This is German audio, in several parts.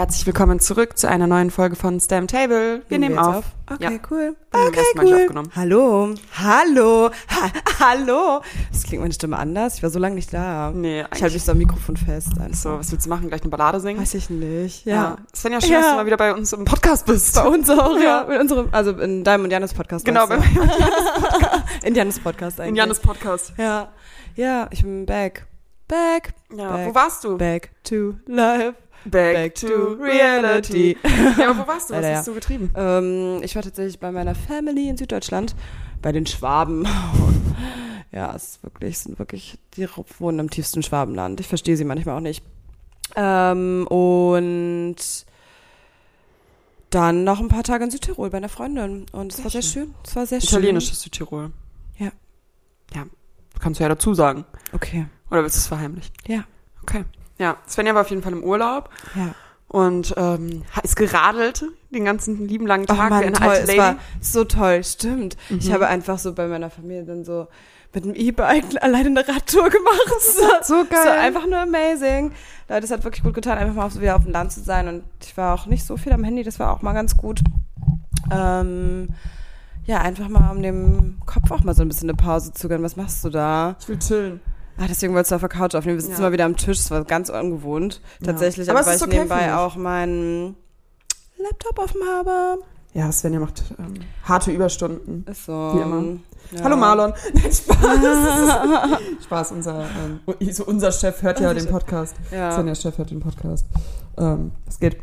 Herzlich willkommen zurück zu einer neuen Folge von Stam Table. Wir nehmen jetzt auf. Okay, Ja. cool. Okay, nicht cool. aufgenommen. Hallo. Hallo. Ha Hallo. Das klingt meine Stimme anders. Ich war so lange nicht da. Nee, Ich halte mich so am Mikrofon fest. Einfach. so. Was willst du machen? Gleich eine Ballade singen? Weiß ich nicht. Ja. Ja. Svenja, schön, Ja. dass du mal wieder bei uns im Podcast bist. Bei uns auch, Ja. ja. In unserem, also in deinem und Janis Podcast. Genau, bei meinst du? in Janis Podcast eigentlich. In Janis Podcast. Ja. Ja, ich bin back. Back. Ja. Back. Wo warst du? Back to life. Back, Back to reality. ja, aber wo warst du? Was Leider, hast du getrieben? Ähm, ich war tatsächlich bei meiner Family in Süddeutschland, bei den Schwaben. ja, es ist wirklich, sind wirklich, die wohnen im tiefsten Schwabenland. Ich verstehe sie manchmal auch nicht. Ähm, und dann noch ein paar Tage in Südtirol bei einer Freundin. Und es war sehr schön. schön. Es war sehr Italienisches Südtirol. Ja. Ja. Kannst du ja dazu sagen. schön. Okay. Oder willst du es verheimlichen? Ja. Okay. Ja. Svenja war auf jeden Fall im Urlaub Ja. und ähm, ist geradelt den ganzen lieben langen Oh Tag wie Mann, eine toll. alte Es Lady. war so toll. Stimmt. Ich Mhm. habe einfach so bei meiner Familie dann so mit dem E-Bike alleine eine Radtour gemacht. So geil. So einfach nur amazing. Leute, es hat wirklich gut getan, einfach mal wieder auf dem Land zu sein. Und ich war auch nicht so viel am Handy, das war auch mal ganz gut. Ähm, ja, einfach mal um dem Kopf auch mal so ein bisschen eine Pause zu gönnen. Was machst du da? ich will chillen. Ah, deswegen wolltest du auf der Couch aufnehmen. Wir sitzen Ja. mal wieder am Tisch. Das war ganz ungewohnt. Ja. Tatsächlich, Aber aber, es weil ich okay, nebenbei auch meinen Laptop offen habe. Ja, Svenja macht ähm, harte Überstunden. Ist so. Wie immer. Ja. Hallo Marlon. Nein, Spaß. Spaß, unser, ähm, so unser Chef hört ja den. Podcast. Ja. Svenjas Chef hört den Podcast. Ähm, was geht?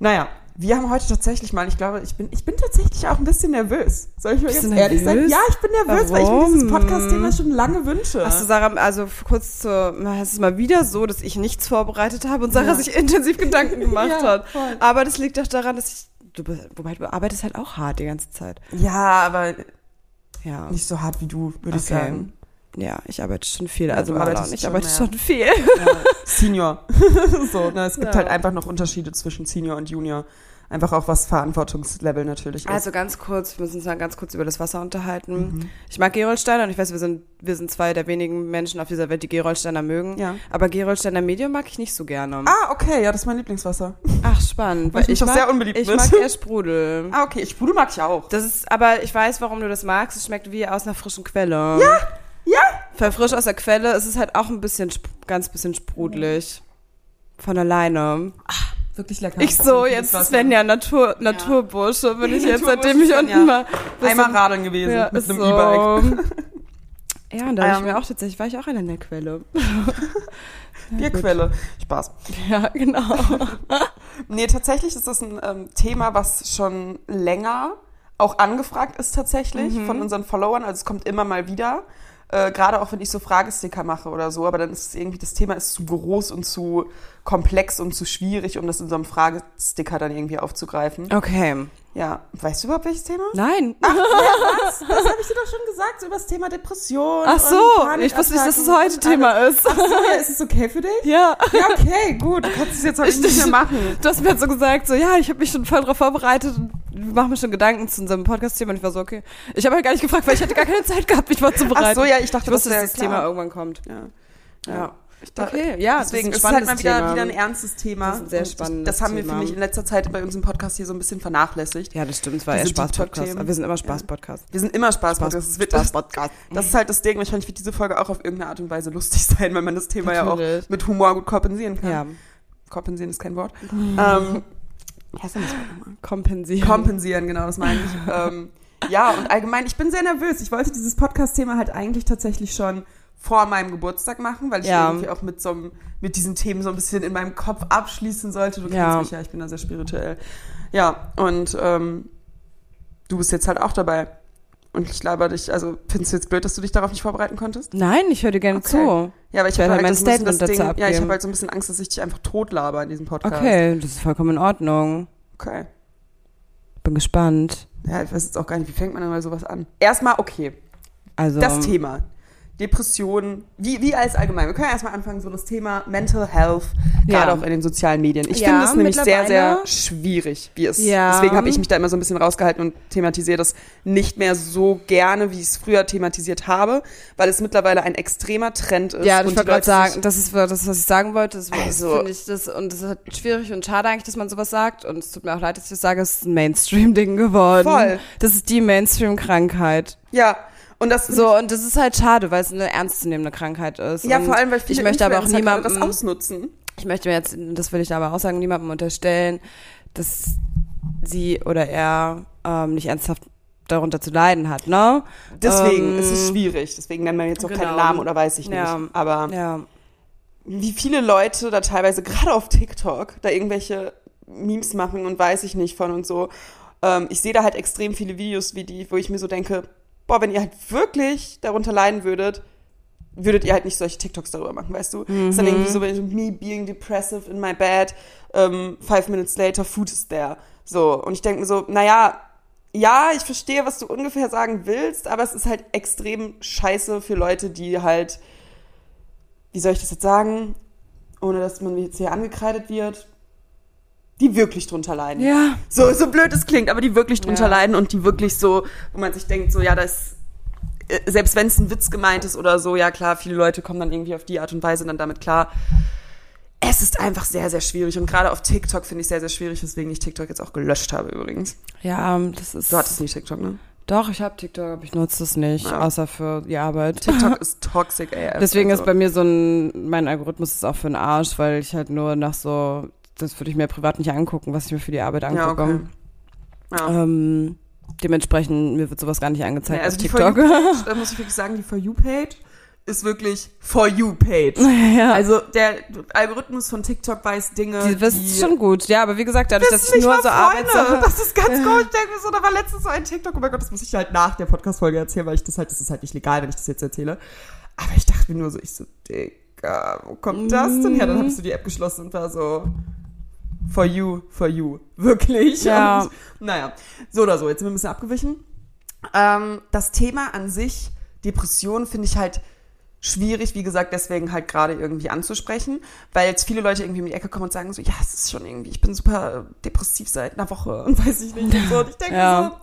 Naja, wir haben heute tatsächlich mal, ich glaube, ich bin, ich bin tatsächlich auch ein bisschen nervös. Soll ich ganz du ehrlich sein? nervös? Ja, ich bin nervös, weil ich mir dieses Warum? Podcast-Thema schon lange wünsche. Hast du Sarah, also kurz zu, es ist mal wieder so, dass ich nichts vorbereitet habe und Sarah Ja. sich intensiv Gedanken gemacht Ja, hat. voll. Aber das liegt doch daran, dass ich, du, be- wobei du arbeitest halt auch hart die ganze Zeit. ja, aber Ja. nicht so hart wie du, würde ich Okay. sagen. Ja, ich arbeite schon viel. Ja, Also Marla arbeitest und ich schon arbeite mehr. schon viel. Ja. Senior. so, ne, es gibt Ja. halt einfach noch Unterschiede zwischen Senior und Junior. Einfach auch was Verantwortungslevel natürlich ist. Also ganz kurz, wir müssen uns mal ganz kurz über das Wasser unterhalten. Mhm. Ich mag Gerolsteiner und ich weiß, wir sind, wir sind zwei der wenigen Menschen auf dieser Welt, die Gerolsteiner mögen. Ja. Aber Gerolsteiner Medium mag ich nicht so gerne. Ah, okay, ja, das ist mein Lieblingswasser. Ach, spannend. Weil ich mich doch mag, sehr unbeliebt Ich bin. mag eher Sprudel. Ah, okay, Sprudel mag ich auch. Das ist, aber ich weiß, warum du das magst. Es schmeckt wie aus einer frischen Quelle. Ja, ja. Weil frisch aus der Quelle ist es halt auch ein bisschen, ganz bisschen sprudelig. Von alleine. Wirklich lecker. Ich so, jetzt Svenja, Natur, Naturbursche, bin ich jetzt, seitdem ich Svenja. unten mal. Einmal radeln gewesen ja, mit ist einem so. E-Bike. Ja, und da habe ich Ähm. mir auch tatsächlich, war ich auch in der Quelle. Bierquelle. Spaß. Ja, genau. Nee, tatsächlich ist das ein ähm, Thema, was schon länger auch angefragt ist tatsächlich Mhm. von unseren Followern. Also es kommt immer mal wieder. Äh, Gerade auch wenn ich so Fragesticker mache oder so, aber dann ist irgendwie, das Thema ist zu groß und zu komplex und zu schwierig, um das in so einem Fragesticker dann irgendwie aufzugreifen. Okay. Ja, weißt du überhaupt welches Thema? Nein. Was? Das habe ich dir doch schon gesagt, so über das Thema Depression. Ach so, ich wusste nicht, dass es heute Thema alles. ist. Ach so, ja, ist es okay für dich? Ja. Ja, okay, gut. Du kannst es jetzt heute Ich- nicht mehr machen. Du hast mir halt so gesagt, so, ja, ich habe mich schon voll drauf vorbereitet und mache mir schon Gedanken zu unserem Podcast-Thema. Und ich war so, okay. Ich habe halt gar nicht gefragt, weil ich hatte gar keine Zeit gehabt, mich vorzubereiten. Ach so, ja, ich dachte, ich wusste, das dass das klar. Thema irgendwann kommt. Ja. Ja. Dachte, Okay, ja, deswegen das ist es halt mal wieder, wieder ein ernstes Thema. Das ist ein sehr spannendes Das haben wir, Thema. finde ich, in letzter Zeit bei uns im Podcast hier so ein bisschen vernachlässigt. Ja, das stimmt, es war eher Spaß-Podcast. Aber wir sind immer Spaß-Podcast. Wir sind immer Spaß, Spaß das, ist halt das Ding. Wahrscheinlich wird diese Folge auch auf irgendeine Art und Weise lustig sein, weil man das Thema ja Natürlich. auch mit Humor gut kompensieren kann. Ja. Kompensieren ist kein Wort. ähm, heißt denn das? Kompensieren. Kompensieren, genau, das meine ich. ähm, ja, und allgemein, ich bin sehr nervös. Ich wollte dieses Podcast-Thema halt eigentlich tatsächlich schon vor meinem Geburtstag machen, weil ich Ja. irgendwie auch mit so einem, mit diesen Themen so ein bisschen in meinem Kopf abschließen sollte. Du kennst Ja. mich ja, ich bin da sehr spirituell. Ja, und ähm, du bist jetzt halt auch dabei. Und ich laber dich, also findest du jetzt blöd, dass du dich darauf nicht vorbereiten konntest? Nein, ich höre dir gerne Okay. zu. Ja, aber ich Ich habe halt halt so ein bisschen das Statement dazu Ding, ja, ich abgeben. habe halt so ein bisschen Angst, dass ich dich einfach totlaber in diesem Podcast. Okay, das ist vollkommen in Ordnung. Okay. Bin gespannt. Ja, ich weiß jetzt auch gar nicht, wie fängt man denn mal sowas an? Erstmal, okay, Also, das Thema. Depressionen, wie, wie alles allgemein. Wir können ja erstmal anfangen, so das Thema Mental Health, Ja. gerade auch in den sozialen Medien. Ich Ja, finde es nämlich sehr, sehr schwierig, wie es. Ja. Deswegen habe ich mich da immer so ein bisschen rausgehalten und thematisiere das nicht mehr so gerne, wie ich es früher thematisiert habe, weil es mittlerweile ein extremer Trend ist. Ja, ich wollte gerade sagen, das ist das, was ich sagen wollte. Das, Also- ich das und das ist halt schwierig und schade eigentlich, dass man sowas sagt. Und es tut mir auch leid, dass ich das sage. Es ist ein Mainstream-Ding geworden. Voll. Das ist die Mainstream-Krankheit. Ja, und das So und das ist halt schade, weil es eine ernstzunehmende Krankheit ist. Ja, und vor allem, weil viele ich möchte aber auch niemandem das ausnutzen. Ich möchte mir jetzt, das will ich aber auch sagen, niemandem unterstellen, dass sie oder er ähm, nicht ernsthaft darunter zu leiden hat, ne? Deswegen Ähm, ist es schwierig. Deswegen nennen wir jetzt auch keinen genau. Namen oder weiß ich nicht. Ja. Aber Ja. wie viele Leute da teilweise, gerade auf TikTok, da irgendwelche Memes machen und weiß ich nicht von und so. Ähm, ich sehe da halt extrem viele Videos wie die, wo ich mir so denke, boah, wenn ihr halt wirklich darunter leiden würdet, würdet ihr halt nicht solche TikToks darüber machen, weißt du? Ist dann irgendwie so, wenn ich, me being depressive in my bed, ähm, five minutes later, food is there. So, und ich denke mir so, naja, ja, ich verstehe, was du ungefähr sagen willst, aber es ist halt extrem scheiße für Leute, die halt, wie soll ich das jetzt sagen, ohne dass man jetzt hier angekreidet wird, die wirklich drunter leiden. Ja. So, so blöd es klingt, aber die wirklich drunter Ja. leiden und die wirklich so, wo man sich denkt, so, ja, das, äh, selbst wenn es ein Witz gemeint ist oder so, ja klar, viele Leute kommen dann irgendwie auf die Art und Weise dann damit klar. Es ist einfach sehr, sehr schwierig und gerade auf TikTok finde ich sehr, sehr schwierig, weswegen ich TikTok jetzt auch gelöscht habe übrigens. Ja, das ist. Du hattest nicht TikTok, ne? Doch, ich habe TikTok, aber ich nutze es nicht, Ja. außer für die Arbeit. TikTok ist toxic AF. Deswegen also. ist bei mir so ein, mein Algorithmus ist auch für den Arsch, weil ich halt nur nach so, das würde ich mir privat nicht angucken, was ich mir für die Arbeit angucke. Ja, okay. Ja. Ähm, dementsprechend, mir wird sowas gar nicht angezeigt Ja, also auf TikTok. Page, da muss ich wirklich sagen, die For You Page ist wirklich For You Page. ja. Also der Algorithmus von TikTok weiß Dinge, die, das ist schon gut, ja, aber wie gesagt, dadurch, dass ich nur so. Arbeitssachen. Das ist ganz gut. Ich denke mir so, da war letztens so ein TikTok, oh mein Gott, das muss ich halt nach der Podcast-Folge erzählen, weil ich das halt, das ist halt nicht legal, wenn ich das jetzt erzähle. Aber ich dachte mir nur so, ich so, Digga, wo kommt das denn her? Dann habe ich so die App geschlossen und war so, for you, for you. Wirklich. Ja. Und, naja, so oder so, jetzt sind wir ein bisschen abgewichen. Ähm, das Thema an sich, Depression, finde ich halt schwierig, wie gesagt, deswegen halt gerade irgendwie anzusprechen, weil jetzt viele Leute irgendwie um die Ecke kommen und sagen so, ja, es ist schon irgendwie, ich bin super depressiv seit einer Woche und weiß ich nicht und so. Und ich denke Ja.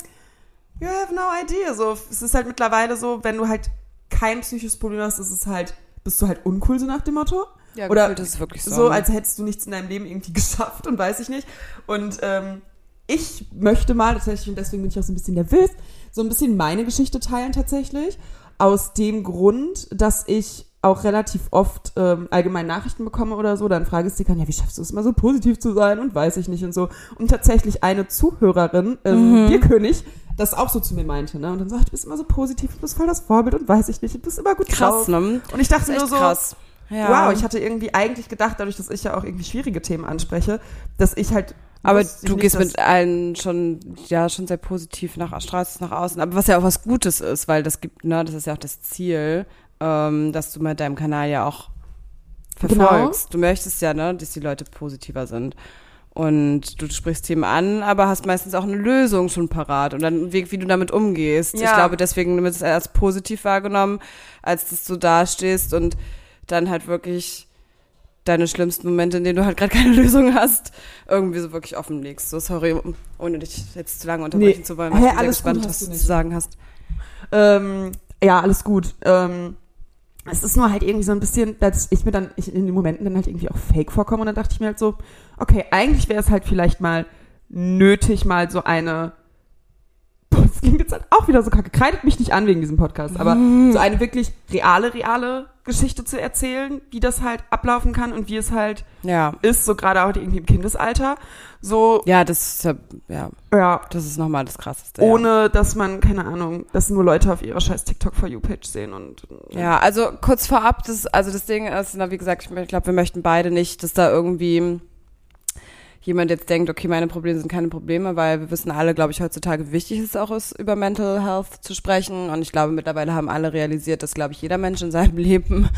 so, you have no idea. So, es ist halt mittlerweile so, wenn du halt kein psychisches Problem hast, ist es halt, bist du halt uncool, so nach dem Motto. Ja, Oder gefühlt ist es wirklich so. So, als hättest du nichts in deinem Leben irgendwie geschafft und weiß ich nicht. Und ähm, ich möchte mal, tatsächlich, und deswegen bin ich auch so ein bisschen nervös, so ein bisschen meine Geschichte teilen tatsächlich. Aus dem Grund, dass ich auch relativ oft ähm, allgemein Nachrichten bekomme oder so, dann frage ich sie kann, ja, wie schaffst du es immer so positiv zu sein und weiß ich nicht und so. Und tatsächlich eine Zuhörerin, ähm, Mhm. Bierkönig, das auch so zu mir meinte, ne? Und dann sagt, du bist immer so positiv, du bist voll das Vorbild und weiß ich nicht, du bist immer gut krass, drauf. ne? Und ich dachte nur so, krass. Ja. Wow, ich hatte irgendwie eigentlich gedacht, dadurch, dass ich ja auch irgendwie schwierige Themen anspreche, dass ich halt. Aber ich du gehst mit allen schon, ja, schon sehr positiv nach, strahlst es nach außen. Aber was ja auch was Gutes ist, weil das gibt, ne, das ist ja auch das Ziel, ähm, dass du mit deinem Kanal ja auch verfolgst. Du möchtest ja, ne, dass die Leute positiver sind. Und du sprichst Themen an, aber hast meistens auch eine Lösung schon parat und dann einen Weg, wie du damit umgehst. Ich Ja. glaube, deswegen wird es als positiv wahrgenommen, als dass du dastehst und dann halt wirklich deine schlimmsten Momente, in denen du halt gerade keine Lösung hast, irgendwie so wirklich offen legst. So, sorry, ohne dich jetzt zu lange unterbrechen Nee. zu wollen. Ich bin sehr alles gut, gespannt, was du du zu sagen hast. Ähm, ja, alles gut. Ähm, es ist nur halt irgendwie so ein bisschen, dass ich mir dann ich in den Momenten dann halt irgendwie auch fake vorkomme und dann dachte ich mir halt so, okay, eigentlich wäre es halt vielleicht mal nötig, mal so eine. Jetzt auch wieder so kacke. Kreidet mich nicht an wegen diesem Podcast, aber so eine wirklich reale, reale Geschichte zu erzählen, wie das halt ablaufen kann und wie es halt Ja. ist, so gerade auch irgendwie im Kindesalter. So, Ja, das ist ja, ja, ja, das ist nochmal das Krasseste. ohne dass man, keine Ahnung, dass nur Leute auf ihrer scheiß TikTok for You Page sehen und Ja. ja, also kurz vorab, das, also das Ding ist, na, wie gesagt, ich glaube, wir möchten beide nicht, dass da irgendwie jemand jetzt denkt, okay, meine Probleme sind keine Probleme, weil wir wissen alle, glaube ich, heutzutage, wie wichtig es auch ist, über Mental Health zu sprechen. Und ich glaube, mittlerweile haben alle realisiert, dass, glaube ich, jeder Mensch in seinem Leben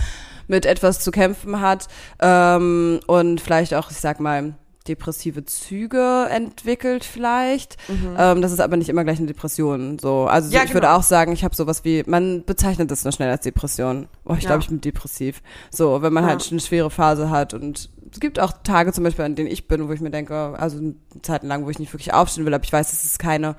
mit etwas zu kämpfen hat. Ähm, und vielleicht auch, ich sag mal, depressive Züge entwickelt vielleicht. Ähm, das ist aber nicht immer gleich eine Depression. So, also so, Ja, ich würde genau. auch sagen, ich habe sowas wie, man bezeichnet das nur schnell als Depression. Oh, ich Ja. glaube, ich bin depressiv. So, wenn man Ja. halt eine schwere Phase hat und es gibt auch Tage zum Beispiel, an denen ich bin, wo ich mir denke, also Zeiten lang, wo ich nicht wirklich aufstehen will, aber ich weiß, es ist keine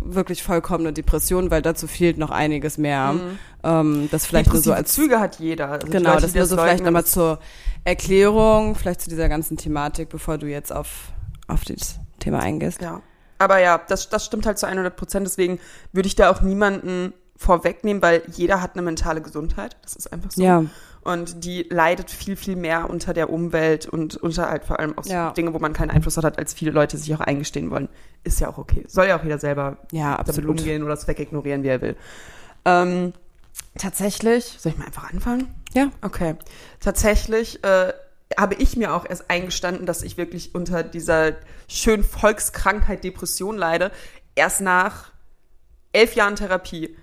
wirklich vollkommene Depression, weil dazu fehlt noch einiges mehr. Ähm, das vielleicht nur so Mhm. Als Züge hat jeder. Also Genau, Leute, das nur so vielleicht nochmal zur Erklärung, vielleicht zu dieser ganzen Thematik, bevor du jetzt auf, auf das Thema eingehst. Ja. Aber ja, das, das stimmt halt zu 100 Prozent. Deswegen würde ich da auch niemanden vorwegnehmen, weil jeder hat eine mentale Gesundheit. Das ist einfach so. Ja. Und die leidet viel, viel mehr unter der Umwelt und unter halt vor allem auch so Ja. Dinge, wo man keinen Einfluss hat, als viele Leute sich auch eingestehen wollen. Ist ja auch okay. Soll ja auch jeder selber Ja, damit absolut. umgehen oder es wegignorieren, wie er will. Ähm, tatsächlich, soll ich mal einfach anfangen? Ja. Okay. Tatsächlich äh, habe ich mir auch erst eingestanden, dass ich wirklich unter dieser schönen Volkskrankheit Depression leide. Erst nach elf Jahren Therapie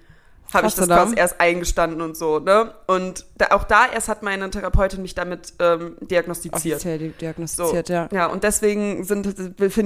habe ich das da? quasi erst eingestanden und so. Ne? Und da, auch da erst hat meine Therapeutin mich damit ähm, diagnostiziert. Offiziell di- So, diagnostiziert, ja. ja, und deswegen finde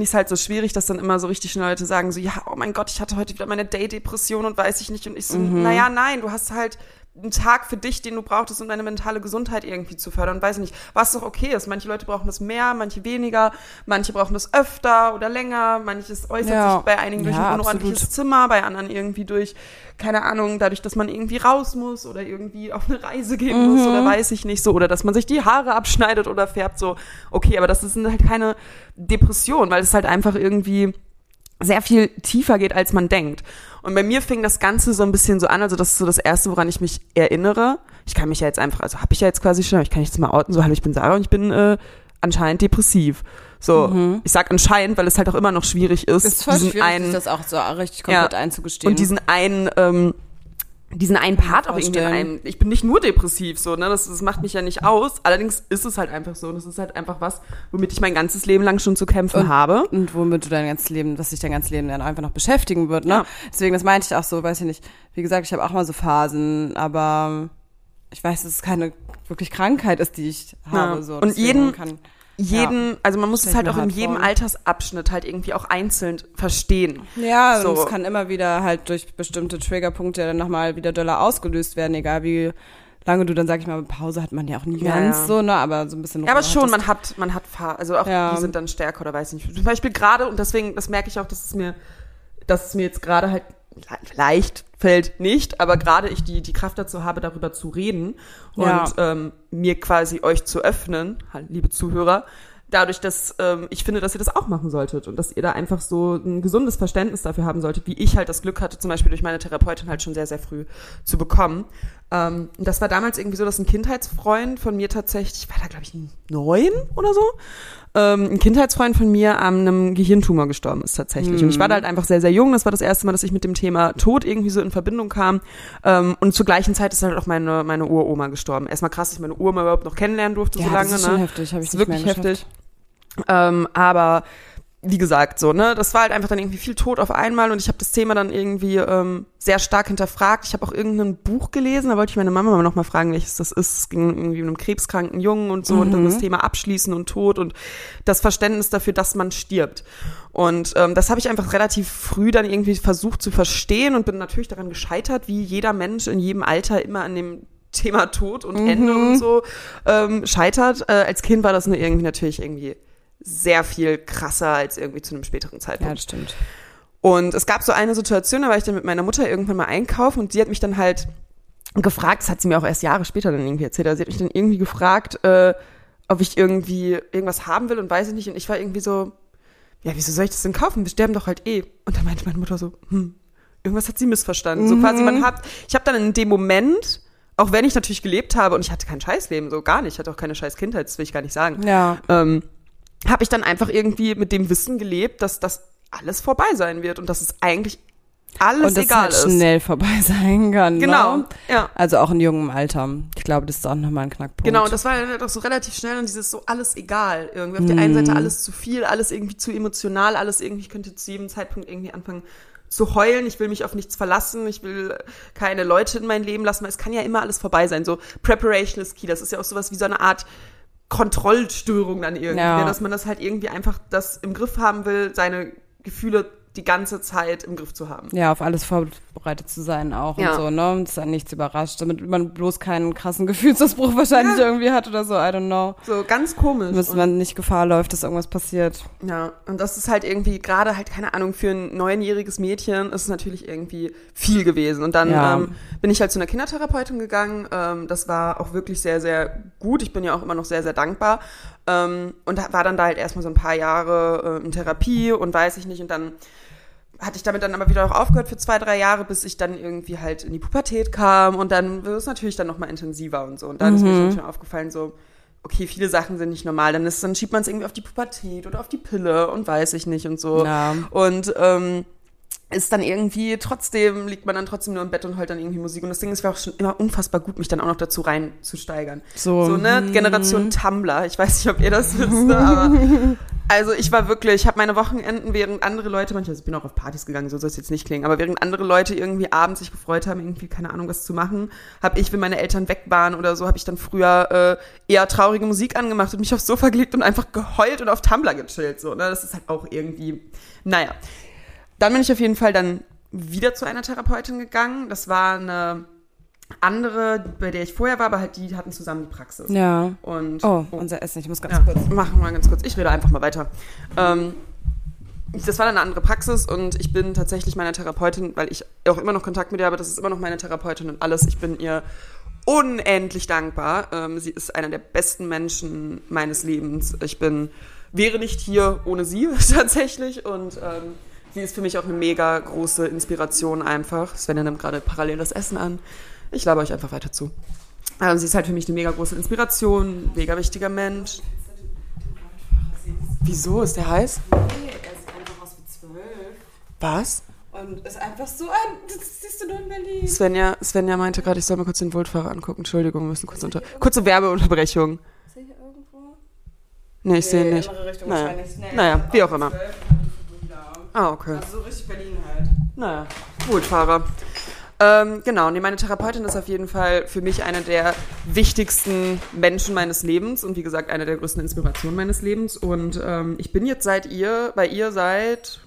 ich es halt so schwierig, dass dann immer so richtig schnell Leute sagen so, ja, oh mein Gott, ich hatte heute wieder meine Day-Depression und weiß ich nicht. Und ich so, Mhm. naja, nein, du hast halt einen Tag für dich, den du brauchtest, um deine mentale Gesundheit irgendwie zu fördern. Weiß ich nicht, was doch okay ist. Manche Leute brauchen das mehr, manche weniger, manche brauchen das öfter oder länger, manches äußert Ja. sich bei einigen durch Ja, ein unordentliches absolut. Zimmer, bei anderen irgendwie durch, keine Ahnung, dadurch, dass man irgendwie raus muss oder irgendwie auf eine Reise gehen muss Mhm. oder weiß ich nicht so, oder dass man sich die Haare abschneidet oder färbt so. Okay, aber das ist halt keine Depression, weil es halt einfach irgendwie sehr viel tiefer geht, als man denkt. Und bei mir fing das Ganze so ein bisschen so an, also das ist so das Erste, woran ich mich erinnere. Ich kann mich ja jetzt einfach, also habe ich ja jetzt quasi schon, aber ich kann jetzt mal outen, so, hallo, ich bin Sarah und ich bin äh, anscheinend depressiv. So, ich sag anscheinend, weil es halt auch immer noch schwierig ist, Mhm. Ist voll diesen schwierig, einen, sich das auch so richtig komplett Ja. einzugestehen. und diesen einen, ähm, diesen einen Part auch irgendwie in vorstellen. einem, ich bin nicht nur depressiv, so, ne, das, das macht mich ja nicht aus. Allerdings ist es halt einfach so. Und es ist halt einfach was, womit ich mein ganzes Leben lang schon zu kämpfen Und- habe. und womit du dein ganzes Leben, was dich dein ganzes Leben dann einfach noch beschäftigen wird, ne? Ja. Deswegen, das meinte ich auch so, weiß ich nicht. Wie gesagt, ich habe auch mal so Phasen, aber ich weiß, dass es keine wirklich Krankheit ist, die ich habe. Ja. So. Und jeden- kann, jeden, also man muss es halt auch in jedem vor. Altersabschnitt halt irgendwie auch einzeln verstehen. Ja, So. und es kann immer wieder halt durch bestimmte Triggerpunkte dann nochmal wieder doller ausgelöst werden, egal wie lange du dann, sag ich mal, Pause hat man ja auch nie Ja, ganz ja. so, ne, aber so ein bisschen Ja, aber schon, man hat, man hat, also auch Ja. die sind dann stärker oder weiß nicht. Zum Beispiel gerade, und deswegen, das merke ich auch, dass es mir, dass es mir jetzt gerade halt leicht fällt nicht, aber gerade ich die, die Kraft dazu habe, darüber zu reden und Ja. ähm, mir quasi euch zu öffnen, halt, liebe Zuhörer, dadurch, dass ähm, ich finde, dass ihr das auch machen solltet und dass ihr da einfach so ein gesundes Verständnis dafür haben solltet, wie ich halt das Glück hatte, zum Beispiel durch meine Therapeutin halt schon sehr, sehr früh zu bekommen. Ähm, und das war damals irgendwie so, dass ein Kindheitsfreund von mir tatsächlich, ich war da glaube ich neun oder so, ähm, ein Kindheitsfreund von mir an einem Gehirntumor gestorben ist tatsächlich. Und ich war da halt einfach sehr, sehr jung. Das war das erste Mal, dass ich mit dem Thema Tod irgendwie so in Verbindung kam. Ähm, und zur gleichen Zeit ist halt auch meine, meine Uroma gestorben. Erstmal krass, dass ich meine Uroma überhaupt noch kennenlernen durfte ja, so lange. das ist ne? schon heftig, habe ich ist nicht wirklich heftig. Ähm, aber wie gesagt, so, ne, das war halt einfach dann irgendwie viel Tod auf einmal und ich habe das Thema dann irgendwie ähm, sehr stark hinterfragt. Ich habe auch irgendein Buch gelesen, da wollte ich meine Mama mal noch mal fragen, welches das ist. Es ging irgendwie um einen krebskranken Jungen und so und dann das Thema Abschließen und Tod und das Verständnis dafür, dass man stirbt. Und ähm, das habe ich einfach relativ früh dann irgendwie versucht zu verstehen und bin natürlich daran gescheitert, wie jeder Mensch in jedem Alter immer an dem Thema Tod und Ende und so ähm, scheitert. Äh, als Kind war das nur irgendwie natürlich irgendwie sehr viel krasser als irgendwie zu einem späteren Ja, Zeitpunkt. das stimmt. Und es gab so eine Situation, da war ich dann mit meiner Mutter irgendwann mal einkaufen und sie hat mich dann halt gefragt, das hat sie mir auch erst Jahre später dann irgendwie erzählt, aber sie hat mich dann irgendwie gefragt, äh, ob ich irgendwie irgendwas haben will und weiß ich nicht. Und ich war irgendwie so, ja, wieso soll ich das denn kaufen? Wir sterben doch halt eh. Und dann meinte meine Mutter so, hm, irgendwas hat sie missverstanden. So quasi, man hat, ich habe dann in dem Moment, auch wenn ich natürlich gelebt habe und ich hatte kein Scheißleben, so gar nicht, ich hatte auch keine scheiß Kindheit, das will ich gar nicht sagen Ja. ähm, habe ich dann einfach irgendwie mit dem Wissen gelebt, dass das alles vorbei sein wird und dass es eigentlich alles Und das egal halt ist. schnell vorbei sein kann. Genau, Ne? ja. Also auch in jungem Alter. Ich glaube, das ist auch nochmal ein Knackpunkt. Genau, und das war dann halt auch so relativ schnell und dieses so alles egal. Irgendwie auf der einen Mhm. Seite alles zu viel, alles irgendwie zu emotional, alles irgendwie, ich könnte zu jedem Zeitpunkt irgendwie anfangen zu heulen, ich will mich auf nichts verlassen, ich will keine Leute in mein Leben lassen, weil es kann ja immer alles vorbei sein. So Preparation is key, das ist ja auch sowas wie so eine Art Kontrollstörung dann irgendwie, Ja. ne? dass man das halt irgendwie einfach das im Griff haben will, seine Gefühle die ganze Zeit im Griff zu haben. Ja, auf alles vorbereitet zu sein auch Ja. und so, ne? Und es an nichts überrascht, damit man bloß keinen krassen Gefühlsausbruch wahrscheinlich irgendwie hat oder so, I don't know. So ganz komisch. Dass Und- man nicht Gefahr läuft, dass irgendwas passiert. Ja, und das ist halt irgendwie gerade halt, keine Ahnung, für ein neunjähriges Mädchen ist es natürlich irgendwie viel gewesen. Und dann Ja. ähm, bin ich halt zu einer Kindertherapeutin gegangen. Ähm, das war auch wirklich sehr, sehr gut. Ich bin ja auch immer noch sehr, sehr dankbar. Ähm, und war dann da halt erstmal so ein paar Jahre äh, in Therapie und weiß ich nicht. Und dann hatte ich damit dann aber wieder auch aufgehört für zwei, drei Jahre, bis ich dann irgendwie halt in die Pubertät kam und dann wird es natürlich dann nochmal intensiver und so. Und dann ist mir schon, schon aufgefallen, so, okay, viele Sachen sind nicht normal. Dann, ist, dann schiebt man es irgendwie auf die Pubertät oder auf die Pille und weiß ich nicht und so. Ja. Und ähm, ist dann irgendwie, trotzdem liegt man dann trotzdem nur im Bett und hört dann irgendwie Musik. Und das Ding ist, war auch schon immer unfassbar gut, mich dann auch noch dazu reinzusteigern. So. So, ne? Mhm. Generation Tumblr. Ich weiß nicht, ob ihr das wisst, ne, aber also ich war wirklich, ich habe meine Wochenenden, während andere Leute, manchmal, also ich bin auch auf Partys gegangen, so soll es jetzt nicht klingen, aber während andere Leute irgendwie abends sich gefreut haben, irgendwie, keine Ahnung, was zu machen, habe ich, wenn meine Eltern weg waren oder so, habe ich dann früher äh, eher traurige Musik angemacht und mich aufs Sofa gelegt und einfach geheult und auf Tumblr gechillt. So, ne? Das ist halt auch irgendwie, naja. Dann bin ich auf jeden Fall dann wieder zu einer Therapeutin gegangen. Das war eine andere, bei der ich vorher war, aber halt die hatten zusammen die Praxis. Ja. Und Oh, unser Essen. Ich muss ganz ja, kurz. machen wir mal ganz kurz. Ich rede einfach mal weiter. Ähm, das war dann eine andere Praxis und ich bin tatsächlich meiner Therapeutin, weil ich auch immer noch Kontakt mit ihr habe, das ist immer noch meine Therapeutin und alles. Ich bin ihr unendlich dankbar. Ähm, sie ist einer der besten Menschen meines Lebens. Ich bin, wäre nicht hier ohne sie tatsächlich und ähm, sie ist für mich auch eine mega große Inspiration einfach. Svenja nimmt gerade parallel das Essen an. Ich laber euch einfach weiter zu. Ähm, sie ist halt für mich eine mega große Inspiration, mega wichtiger Mensch. Wieso? Ist der heiß? Nee, er sieht einfach aus wie zwölf. Was? Und ist einfach so ein. Das siehst du nur in Berlin. Svenja, Svenja meinte gerade, ich soll mal kurz den Voltfahrer angucken. Entschuldigung, wir müssen kurz unter. Kurze Werbeunterbrechung. Ist er hier irgendwo? Nee, ich sehe ihn nicht. Naja. Naja, ist wie auch auch immer. 12 Ah, okay. Also so richtig Berlin halt. Naja, Voltfahrer. Ähm, genau, nee, meine Therapeutin ist auf jeden Fall für mich eine der wichtigsten Menschen meines Lebens und wie gesagt eine der größten Inspirationen meines Lebens. Und ähm, ich bin jetzt seit ihr, bei ihr seit,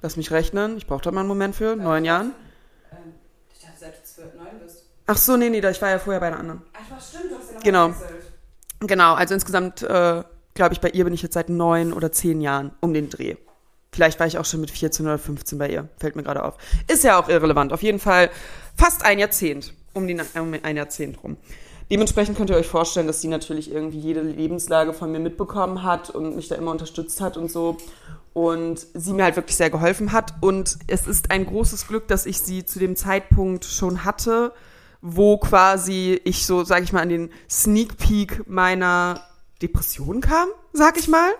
lass mich rechnen, ich brauche da mal einen Moment für, neun Jahren. Ähm, ich dachte, seit du 12, 9 bist. Ach so, nee, nee, da- ich war ja vorher bei einer anderen. Ach, stimmt, du hast ja noch Genau. gewechselt. Genau, also insgesamt, äh, glaube ich, bei ihr bin ich jetzt seit neun oder zehn Jahren um den Dreh. Vielleicht war ich auch schon mit 14 oder 15 bei ihr. Fällt mir gerade auf. Ist ja auch irrelevant. Auf jeden Fall fast ein Jahrzehnt. Um, die, um ein Jahrzehnt rum. Dementsprechend könnt ihr euch vorstellen, dass sie natürlich irgendwie jede Lebenslage von mir mitbekommen hat und mich da immer unterstützt hat und so. Und sie mir halt wirklich sehr geholfen hat. Und es ist ein großes Glück, dass ich sie zu dem Zeitpunkt schon hatte, wo quasi ich so, sag ich mal, an den Sneak Peek meiner Depression kam, sag ich mal.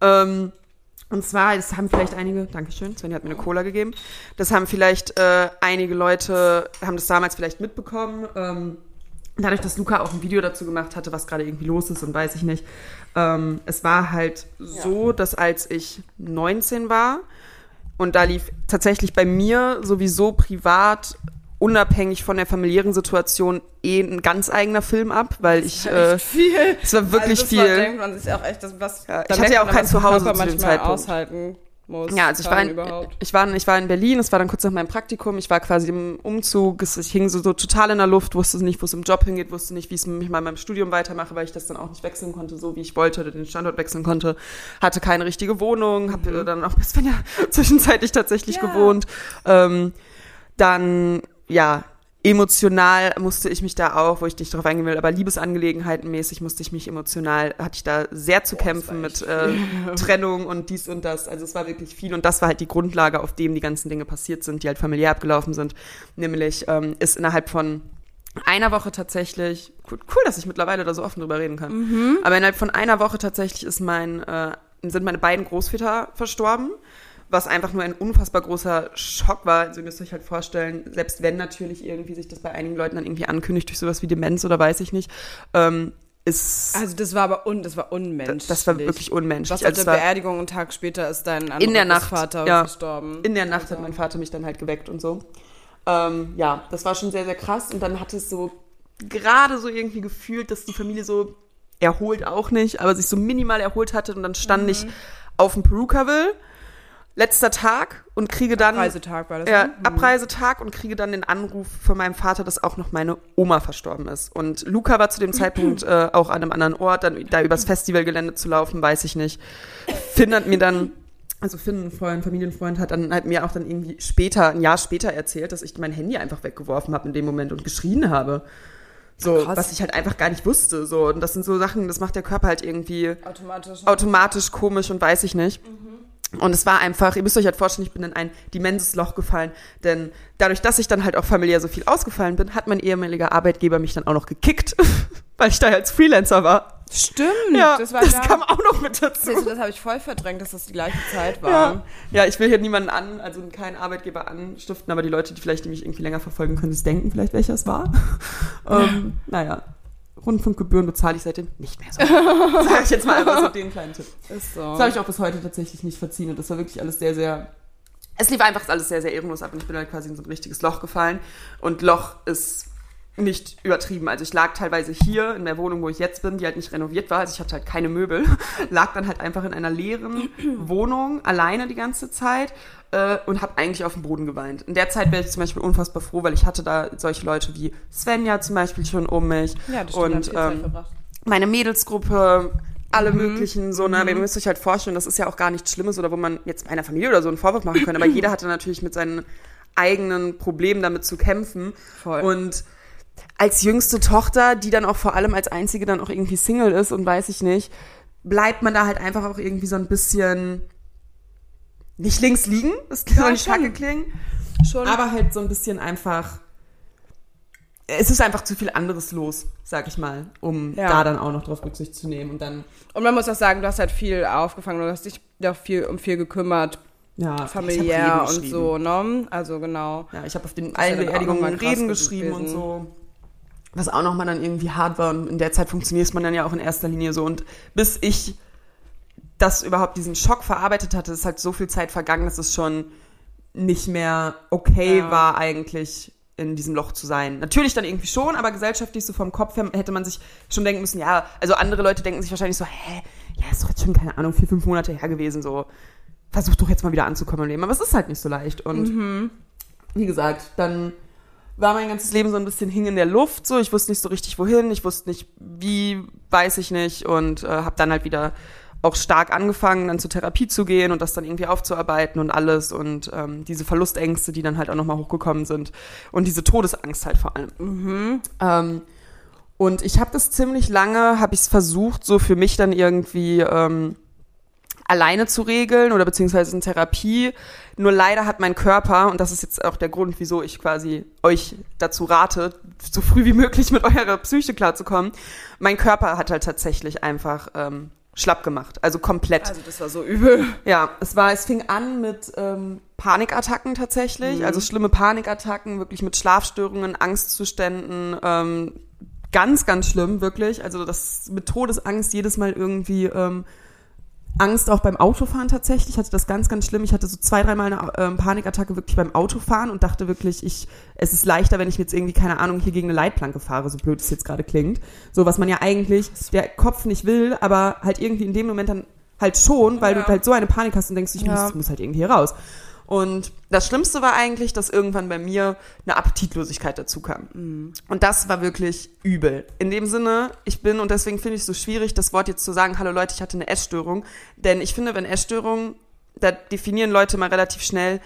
Ähm, und zwar, das haben vielleicht einige, Dankeschön, Svenja hat mir eine Cola gegeben, das haben vielleicht äh, einige Leute, haben das damals vielleicht mitbekommen. Ähm, dadurch, dass Luca auch ein Video dazu gemacht hatte, was gerade irgendwie los ist und weiß ich nicht. Ähm, es war halt so, dass als ich 19 war und da lief tatsächlich bei mir sowieso privat unabhängig von der familiären Situation eh ein ganz eigener Film ab, weil ich äh, viel. es war wirklich also das War, viel. denkt man sich auch echt, das, was. Ja, da ich hatte ja auch kein Zuhause zu dem Zeitpunkt. aushalten muss. Ja, also ich war, in, überhaupt. ich, war, ich war in Berlin, es war dann kurz nach meinem Praktikum, ich war quasi im Umzug, es, ich hing so, so total in der Luft, wusste nicht, wo es im Job hingeht, wusste nicht, wie es mich mal in meinem Studium weitermache, weil ich das dann auch nicht wechseln konnte, so wie ich wollte, oder den Standort wechseln konnte, hatte keine richtige Wohnung, habe dann auch bis ja zwischenzeitlich tatsächlich Ja. gewohnt. Ähm, dann, ja, emotional musste ich mich da auch, wo ich nicht drauf eingehen will, aber Liebesangelegenheiten mäßig musste ich mich emotional, hatte ich da sehr zu kämpfen mit äh, Trennung und dies und das. Also es war wirklich viel und das war halt die Grundlage, auf dem die ganzen Dinge passiert sind, die halt familiär abgelaufen sind. Nämlich ähm, ist innerhalb von einer Woche tatsächlich, cool, cool, dass ich mittlerweile da so offen drüber reden kann, aber innerhalb von einer Woche tatsächlich ist mein, äh, sind meine beiden Großväter verstorben was einfach nur ein unfassbar großer Schock war. Also ihr müsst euch halt vorstellen, selbst wenn natürlich irgendwie sich das bei einigen Leuten dann irgendwie ankündigt durch sowas wie Demenz oder weiß ich nicht, ähm, ist Also das war aber un, das war unmenschlich. das war wirklich unmenschlich. Was auf Also der es war Beerdigung einen Tag später ist dein in der Nacht Vater ja, verstorben. In der Nacht hat mein Vater mich dann halt geweckt und so. Ähm, ja, das war schon sehr, sehr krass. Und dann hat es so gerade so irgendwie gefühlt, dass die Familie so erholt auch nicht, aber sich so minimal erholt hatte und dann stand ich auf dem Perukaville, letzter Tag und kriege dann Reisetag war das. ja, ne? Abreisetag und kriege dann den Anruf von meinem Vater, dass auch noch meine Oma verstorben ist. Und Luca war zu dem Zeitpunkt äh, auch an einem anderen Ort, dann da übers Festivalgelände zu laufen, weiß ich nicht. Finn hat mir dann, also Finn, ein Freund, Familienfreund, hat dann halt mir auch dann irgendwie später, ein Jahr später erzählt, dass ich mein Handy einfach weggeworfen habe in dem Moment und geschrien habe. So, Krass. was ich halt einfach gar nicht wusste. So, und das sind so Sachen, das macht der Körper halt irgendwie Automatisch. automatisch komisch und weiß ich nicht. Und es war einfach, ihr müsst euch halt vorstellen, ich bin in ein immenses Loch gefallen, denn dadurch, dass ich dann halt auch familiär so viel ausgefallen bin, hat mein ehemaliger Arbeitgeber mich dann auch noch gekickt, weil ich da als Freelancer war. Stimmt, Ja, das das da. kam auch noch mit dazu. Du, das habe ich voll verdrängt, dass das die gleiche Zeit war. Ja. ja, ich will hier niemanden an, also keinen Arbeitgeber anstiften, aber die Leute, die vielleicht die mich irgendwie länger verfolgen können, denken vielleicht, welcher es war. ähm, naja, Rundfunkgebühren bezahle ich seitdem nicht mehr so. Sag ich jetzt mal einfach so den kleinen Tipp. Ist so. Das habe ich auch bis heute tatsächlich nicht verziehen und das war wirklich alles sehr, sehr. Es lief einfach alles sehr, sehr ehrenlos ab und ich bin halt quasi in so ein richtiges Loch gefallen. Und Loch ist nicht übertrieben. Also ich lag teilweise hier in der Wohnung, wo ich jetzt bin, die halt nicht renoviert war, also ich hatte halt keine Möbel, lag dann halt einfach in einer leeren Wohnung, alleine die ganze Zeit äh, und habe eigentlich auf dem Boden geweint. In der Zeit wäre ich zum Beispiel unfassbar froh, weil ich hatte da solche Leute wie Svenja zum Beispiel schon um mich ja, das stimmt, und ähm, meine Mädelsgruppe, alle möglichen, so, ne, aber ihr müsst euch halt vorstellen, das ist ja auch gar nichts Schlimmes oder wo man jetzt meiner Familie oder so einen Vorwurf machen könnte, aber jeder hatte natürlich mit seinen eigenen Problemen damit zu kämpfen. Voll. Und als jüngste Tochter, die dann auch vor allem als einzige dann auch irgendwie Single ist und weiß ich nicht, bleibt man da halt einfach auch irgendwie so ein bisschen nicht links liegen, das soll Ja, nicht schon. kacke klingen, Schon. aber halt so ein bisschen einfach, es ist einfach zu viel anderes los, sag ich mal, um Ja. da dann auch noch drauf Rücksicht zu nehmen und dann, Und man muss auch sagen, du hast halt viel aufgefangen, du hast dich auch viel um viel gekümmert, ja, familiär und so, ne? Also genau. Ja, ich habe auf den ja allen Beerdigungen Reden geschrieben und so. Was auch nochmal dann irgendwie hart war. Und in der Zeit funktioniert man dann ja auch in erster Linie so. Und bis ich das überhaupt diesen Schock verarbeitet hatte, ist halt so viel Zeit vergangen, dass es schon nicht mehr okay Ja. war, eigentlich in diesem Loch zu sein. Natürlich dann irgendwie schon, aber gesellschaftlich so vom Kopf her hätte man sich schon denken müssen, ja, also andere Leute denken sich wahrscheinlich so, hä, ja, ist doch jetzt schon, keine Ahnung, vier, fünf Monate her gewesen, so. Versuch doch jetzt mal wieder anzukommen im Leben. Aber es ist halt nicht so leicht. Und wie gesagt, dann war mein ganzes Leben so ein bisschen hing in der Luft, so. Ich wusste nicht so richtig wohin, ich wusste nicht wie, weiß ich nicht. Und äh, habe dann halt wieder auch stark angefangen, dann zur Therapie zu gehen und das dann irgendwie aufzuarbeiten und alles. Und ähm, diese Verlustängste, die dann halt auch nochmal hochgekommen sind. Und diese Todesangst halt vor allem. Ähm, und ich habe das ziemlich lange, habe ich es versucht, so für mich dann irgendwie ähm, alleine zu regeln oder beziehungsweise in Therapie. Nur leider hat mein Körper, und das ist jetzt auch der Grund, wieso ich quasi euch dazu rate, so früh wie möglich mit eurer Psyche klarzukommen, mein Körper hat halt tatsächlich einfach ähm, schlapp gemacht. Also komplett. Also das war so übel. Ja, es war, es fing an mit ähm, Panikattacken tatsächlich, also schlimme Panikattacken, wirklich mit Schlafstörungen, Angstzuständen, ähm, ganz, ganz schlimm, wirklich. Also das mit Todesangst jedes Mal irgendwie ähm, Angst auch beim Autofahren tatsächlich. Ich hatte das ganz, ganz schlimm. Ich hatte so zwei, dreimal eine ähm, Panikattacke wirklich beim Autofahren und dachte wirklich, ich, es ist leichter, wenn ich jetzt irgendwie, keine Ahnung, hier gegen eine Leitplanke fahre, so blöd es jetzt gerade klingt. So, was man ja eigentlich der Kopf nicht will, aber halt irgendwie in dem Moment dann halt schon, weil Ja. du halt so eine Panik hast und denkst, ich Ja. muss, muss halt irgendwie hier raus. Und das Schlimmste war eigentlich, dass irgendwann bei mir eine Appetitlosigkeit dazu kam. Und das war wirklich übel. In dem Sinne, ich bin, und deswegen finde ich es so schwierig, das Wort jetzt zu sagen, hallo Leute, ich hatte eine Essstörung. Denn ich finde, wenn Essstörung, da definieren Leute mal relativ schnell,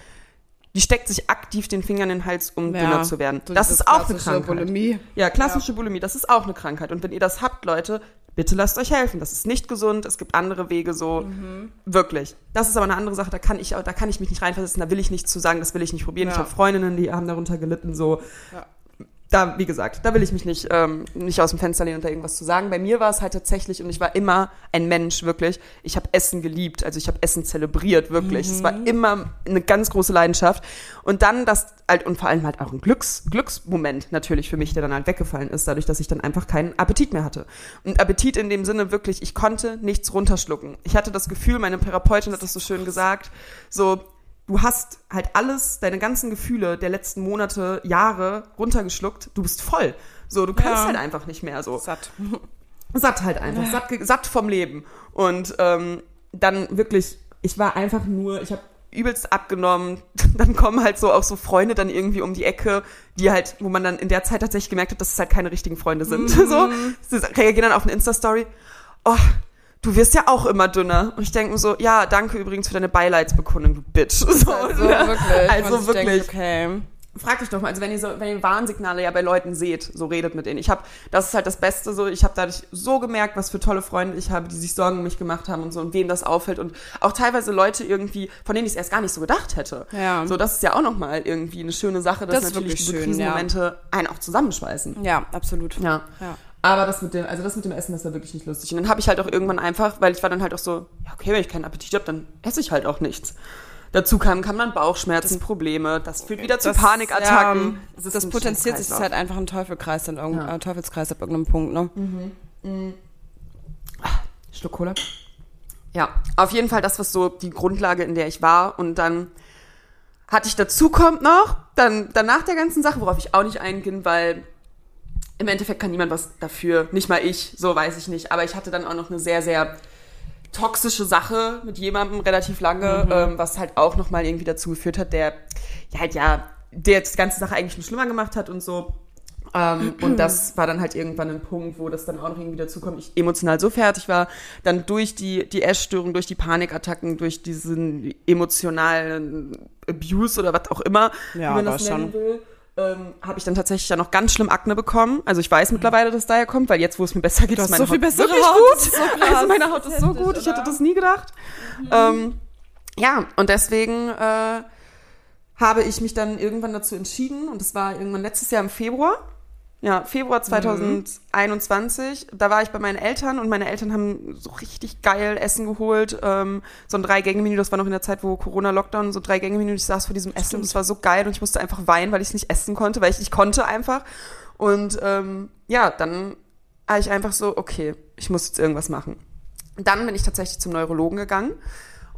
die steckt sich aktiv den Finger in den Hals, um Ja, dünner zu werden. das dieses ist auch eine klassische Krankheit. Bulimie. Ja, klassische Bulimie, das ist auch eine Krankheit. Und wenn ihr das habt, Leute, bitte lasst euch helfen. Das ist nicht gesund. Es gibt andere Wege so. Mhm. Wirklich. Das ist aber eine andere Sache. Da kann ich, da kann ich mich nicht reinversetzen. Da will ich nicht zu sagen, das will ich nicht probieren. Ich Ja. habe Freundinnen, die haben darunter gelitten. So. Ja. Da, wie gesagt, da will ich mich nicht, ähm, nicht aus dem Fenster lehnen und da irgendwas zu sagen. Bei mir war es halt tatsächlich, und ich war immer ein Mensch, wirklich. Ich habe Essen geliebt. Also ich habe Essen zelebriert, wirklich. Es war Mhm. immer eine ganz große Leidenschaft. Und dann das halt, und vor allem halt auch ein Glücks, Glücksmoment natürlich für mich, der dann halt weggefallen ist, dadurch, dass ich dann einfach keinen Appetit mehr hatte. Und Appetit in dem Sinne wirklich, ich konnte nichts runterschlucken. Ich hatte das Gefühl, meine Therapeutin hat das so schön gesagt, so, du hast halt alles, deine ganzen Gefühle der letzten Monate, Jahre runtergeschluckt, du bist voll. So, du kannst Ja. halt einfach nicht mehr so. Satt. satt halt einfach, satt, satt vom Leben. Und ähm, dann wirklich, ich war einfach nur, ich habe übelst abgenommen. Dann kommen halt so auch so Freunde dann irgendwie um die Ecke, die halt, wo man dann in der Zeit tatsächlich gemerkt hat, dass es halt keine richtigen Freunde sind. So, sie reagieren dann auf eine Insta-Story. Oh, du wirst ja auch immer dünner. Und ich denke mir so, ja, danke übrigens für deine Beileidsbekundung, du Bitch. So, Also wirklich. Also wirklich. Denke, okay. Fragt euch doch mal, also wenn ihr so, wenn ihr Warnsignale ja bei Leuten seht, so redet mit denen. Ich habe, das ist halt das Beste so, ich habe dadurch so gemerkt, was für tolle Freunde ich habe, die sich Sorgen um mich gemacht haben und so und wem das auffällt und auch teilweise Leute irgendwie, von denen ich es erst gar nicht so gedacht hätte. Ja. So, das ist ja auch nochmal irgendwie eine schöne Sache, dass Das natürlich diese schön, Krisenmomente einen auch zusammenschweißen. Ja, absolut. Ja. Ja. Aber das mit dem, also das mit dem Essen, das war wirklich nicht lustig. Und dann habe ich halt auch irgendwann einfach, weil ich war dann halt auch so, ja, okay, wenn ich keinen Appetit habe, dann esse ich halt auch nichts. Dazu kam, kann man Bauchschmerzen, Probleme, das führt wieder zu Das- Panikattacken. Ja, ist das ein potenziert sich Kreislauf. halt einfach ein Teufelkreis dann irgend, Ja. äh, Teufelskreis ab irgendeinem Punkt, ne? Schluck Cola. Ja, auf jeden Fall das, was so die Grundlage, in der ich war. Und dann hatte ich dazu kommt noch, dann danach der ganzen Sache, worauf ich auch nicht eingehen, weil im Endeffekt kann niemand was dafür, nicht mal ich, so weiß ich nicht. Aber ich hatte dann auch noch eine sehr, sehr toxische Sache mit jemandem relativ lange, ähm, was halt auch nochmal irgendwie dazu geführt hat, der ja halt ja, der die ganze Sache eigentlich nur schlimmer gemacht hat und so. Ähm, und das war dann halt irgendwann ein Punkt, wo das dann auch noch irgendwie dazu kommt, ich emotional so fertig war, dann durch die, die Essstörung, durch die Panikattacken, durch diesen emotionalen Abuse oder was auch immer, Ja, wie man das nennen schon. will, ähm, habe ich dann tatsächlich ja noch ganz schlimm Akne bekommen. Also ich weiß mittlerweile, dass es daher kommt, weil jetzt, wo es mir besser geht, ist meine so viel Haut wirklich Haut. gut. So. Also meine Haut ist so gut, ich hätte oder? das nie gedacht. Ähm, ja, und deswegen äh, habe ich mich dann irgendwann dazu entschieden, und das war irgendwann letztes Jahr im Februar. Ja, Februar 2021. Da war ich bei meinen Eltern und meine Eltern haben so richtig geil Essen geholt. Ähm, so ein Drei-Gänge-Menü, das war noch in der Zeit, wo Corona-Lockdown, so Drei-Gänge-Menü. Ich saß vor diesem Essen und es war so geil und ich musste einfach weinen, weil ich es nicht essen konnte, weil ich nicht konnte einfach. Und ähm, ja, dann habe ich einfach so, okay, ich muss jetzt irgendwas machen. Dann bin ich tatsächlich zum Neurologen gegangen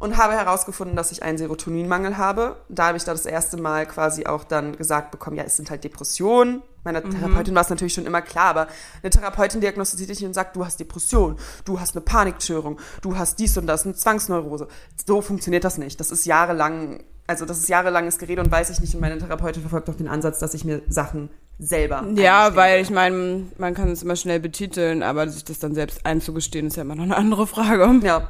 und habe herausgefunden, dass ich einen Serotoninmangel habe. Da habe ich da das erste Mal quasi auch dann gesagt bekommen, ja, es sind halt Depressionen. Meiner Therapeutin war es natürlich schon immer klar, aber eine Therapeutin diagnostiziert dich und sagt, du hast Depression, du hast eine Panikstörung, du hast dies und das, eine Zwangsneurose. So funktioniert das nicht. Das ist jahrelang, also das ist jahrelanges Gerede und weiß ich nicht. Und meine Therapeutin verfolgt auch den Ansatz, dass ich mir Sachen selber Ja, weil ich meine, man kann es immer schnell betiteln, aber sich das dann selbst einzugestehen, ist ja immer noch eine andere Frage. Ja.